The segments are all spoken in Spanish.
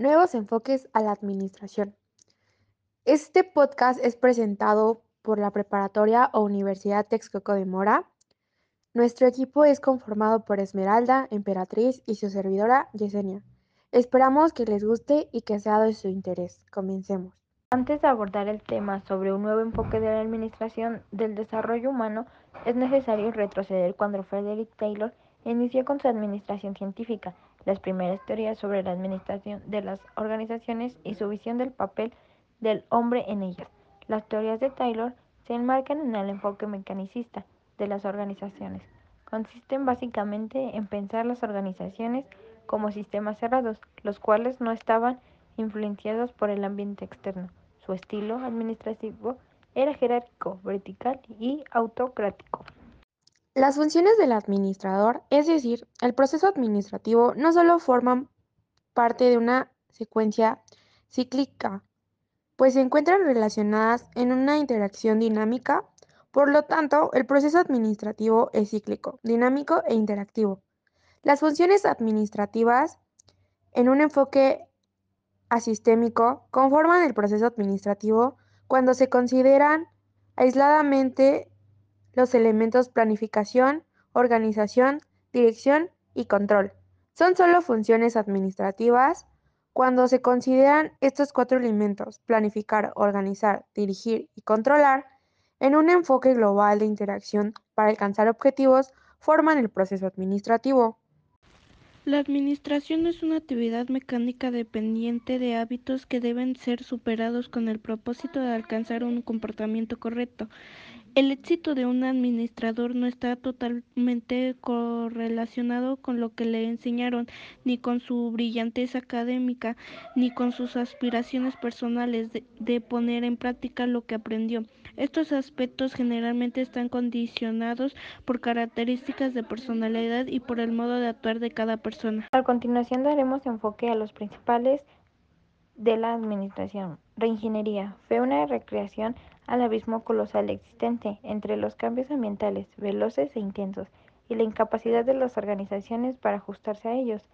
Nuevos enfoques a la administración. Este podcast es presentado por la Preparatoria o Universidad Texcoco de Mora. Nuestro equipo es conformado por Esmeralda, Emperatriz y su servidora Yesenia. Esperamos que les guste y que sea de su interés. Comencemos. Antes de abordar el tema sobre un nuevo enfoque de la administración del desarrollo humano, es necesario retroceder cuando Frederick Taylor inició con su administración científica, las primeras teorías sobre la administración de las organizaciones y su visión del papel del hombre en ellas. Las teorías de Taylor se enmarcan en el enfoque mecanicista de las organizaciones. Consisten básicamente en pensar las organizaciones como sistemas cerrados, los cuales no estaban influenciados por el ambiente externo. Su estilo administrativo era jerárquico, vertical y autocrático. Las funciones del administrador, es decir, el proceso administrativo, no solo forman parte de una secuencia cíclica, pues se encuentran relacionadas en una interacción dinámica. Por lo tanto, el proceso administrativo es cíclico, dinámico e interactivo. Las funciones administrativas, en un enfoque asistémico conforman el proceso administrativo cuando se consideran aisladamente los elementos planificación, organización, dirección y control. Son solo funciones administrativas cuando se consideran estos cuatro elementos, planificar, organizar, dirigir y controlar, en un enfoque global de interacción para alcanzar objetivos, forman el proceso administrativo. La administración es una actividad mecánica dependiente de hábitos que deben ser superados con el propósito de alcanzar un comportamiento correcto. El éxito de un administrador no está totalmente correlacionado con lo que le enseñaron, ni con su brillantez académica, ni con sus aspiraciones personales de, de, poner en práctica lo que aprendió. Estos aspectos generalmente están condicionados por características de personalidad y por el modo de actuar de cada persona. A continuación daremos enfoque a los principales de la administración. Reingeniería fue una recreación al abismo colosal existente entre los cambios ambientales veloces e intensos y la incapacidad de las organizaciones para ajustarse a ellos.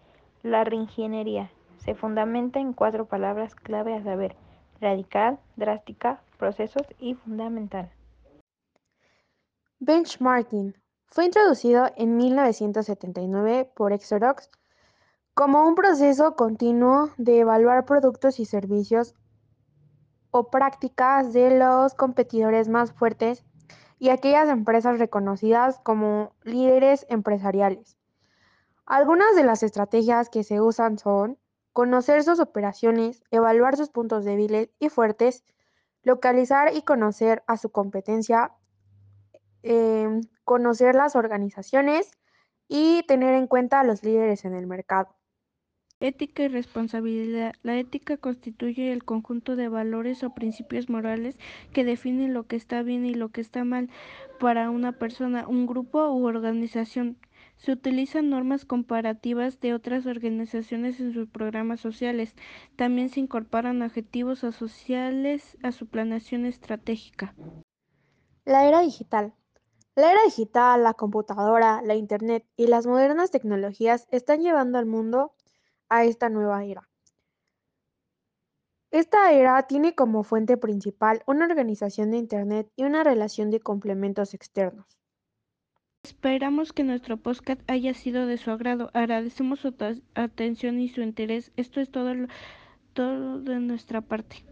La reingeniería se fundamenta en cuatro palabras clave a saber, radical, drástica, procesos y fundamental. Benchmarking fue introducido en 1979 por Exerox como un proceso continuo de evaluar productos y servicios o prácticas de los competidores más fuertes y aquellas empresas reconocidas como líderes empresariales. Algunas de las estrategias que se usan son conocer sus operaciones, evaluar sus puntos débiles y fuertes, localizar y conocer a su competencia, eh, conocer las organizaciones y tener en cuenta a los líderes en el mercado. Ética y responsabilidad. La ética constituye el conjunto de valores o principios morales que definen lo que está bien y lo que está mal para una persona, un grupo u organización. Se utilizan normas comparativas de otras organizaciones en sus programas sociales. También se incorporan objetivos sociales a su planeación estratégica. La era digital. La era digital, la computadora, la Internet y las modernas tecnologías están llevando al mundo a esta nueva era. Esta era tiene como fuente principal una organización de Internet y una relación de complementos externos. Esperamos que nuestro podcast haya sido de su agrado. Agradecemos su atención y su interés. Esto es todo, todo de nuestra parte.